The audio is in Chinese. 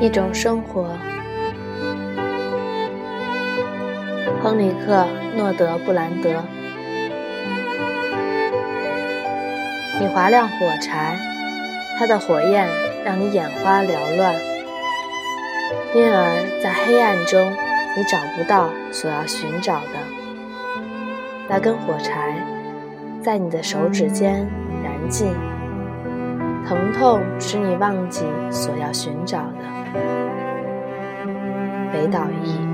一种生活。亨里克·诺德布兰德。你划亮火柴，它的火焰让你眼花缭乱，因而在黑暗中你找不到所要寻找的。那根火柴在你的手指间燃尽，疼痛使你忘记所要寻找的。北岛一。